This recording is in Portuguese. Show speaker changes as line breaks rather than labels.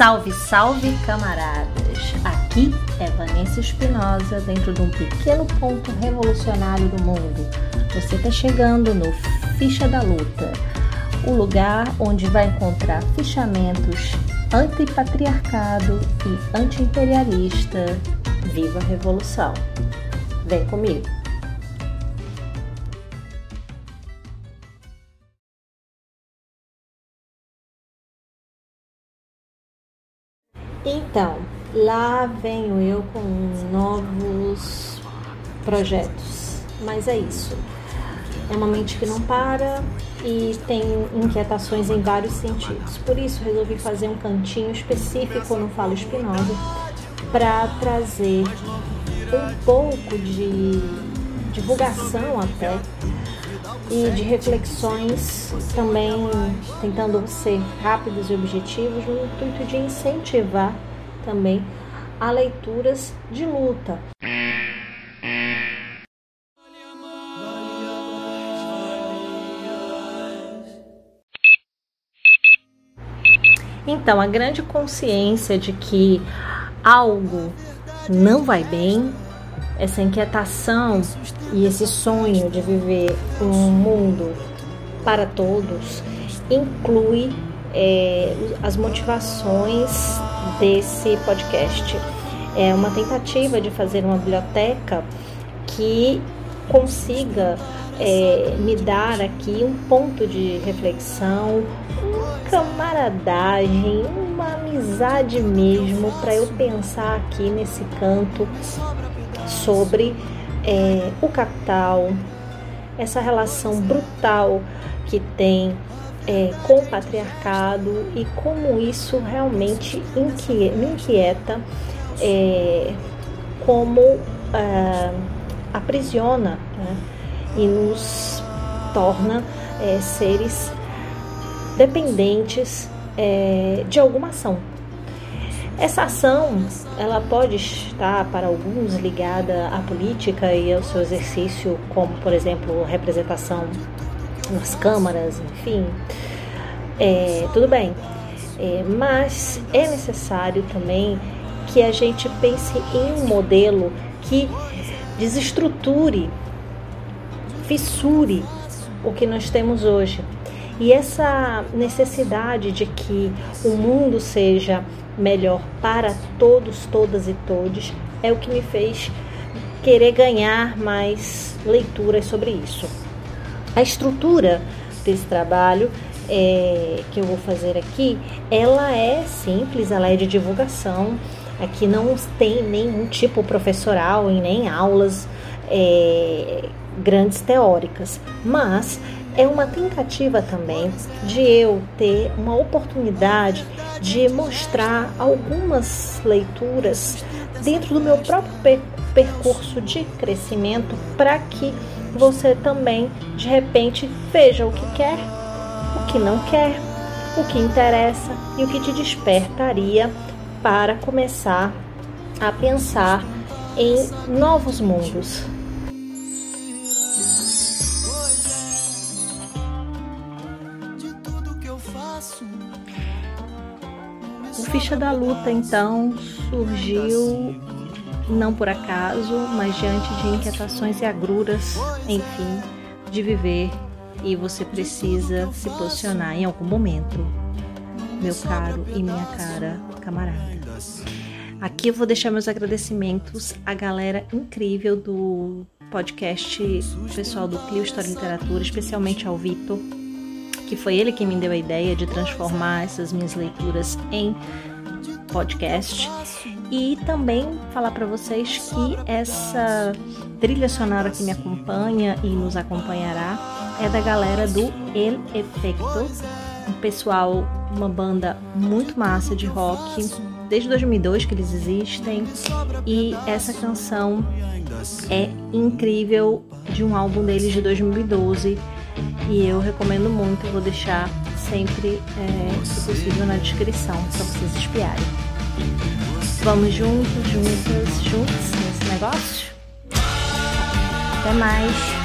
Salve, salve, camaradas! Aqui é Vanessa Espinosa dentro de um pequeno ponto revolucionário do mundo. Você está chegando no Ficha da Luta, o lugar onde vai encontrar fichamentos antipatriarcado e anti-imperialista. Viva a revolução! Vem comigo! Então, lá venho eu com novos projetos, mas é isso. É uma mente que não para e tem inquietações em vários sentidos. Por isso, resolvi fazer um cantinho específico no Falo Espinosa para trazer um pouco de divulgação até e de reflexões também tentando ser rápidos e objetivos no intuito de incentivar também a leituras de luta. Então, a grande consciência de que algo não vai bem essa inquietação e esse sonho de viver um mundo para todos inclui é, as motivações desse podcast. É uma tentativa de fazer uma biblioteca que consiga é, me dar aqui um ponto de reflexão, uma camaradagem, uma amizade mesmo, para eu pensar aqui nesse canto sobre é, o capital, essa relação brutal que tem é, com o patriarcado e como isso realmente inquieta, me inquieta, é, como é, aprisiona né, e nos torna é, seres dependentes é, de alguma ação essa ação, ela pode estar para alguns ligada à política e ao seu exercício, como por exemplo representação nas câmaras, enfim, é, tudo bem. É, mas é necessário também que a gente pense em um modelo que desestruture, fissure o que nós temos hoje. E essa necessidade de que o mundo seja melhor para todos, todas e todos, é o que me fez querer ganhar mais leituras sobre isso. A estrutura desse trabalho é, que eu vou fazer aqui, ela é simples, ela é de divulgação. Aqui não tem nenhum tipo professoral e nem aulas é, grandes teóricas, mas é uma tentativa também de eu ter uma oportunidade de mostrar algumas leituras dentro do meu próprio percurso de crescimento para que você também de repente veja o que quer, o que não quer, o que interessa e o que te despertaria para começar a pensar em novos mundos. O Ficha da Luta, então, surgiu não por acaso, mas diante de inquietações e agruras, enfim, de viver e você precisa se posicionar em algum momento, meu caro e minha cara camarada. Aqui eu vou deixar meus agradecimentos à galera incrível do podcast pessoal do Clio História e Literatura, especialmente ao Vitor, que foi ele que me deu a ideia de transformar essas minhas leituras em podcast. E também falar para vocês que essa trilha sonora que me acompanha e nos acompanhará é da galera do El Efecto, um pessoal, uma banda muito massa de rock, desde 2002 que eles existem, e essa canção é incrível de um álbum deles de 2012 e eu recomendo muito, vou deixar sempre, é, se possível, na descrição para vocês espiarem. Vamos juntos, juntas, juntos nesse negócio? Até mais!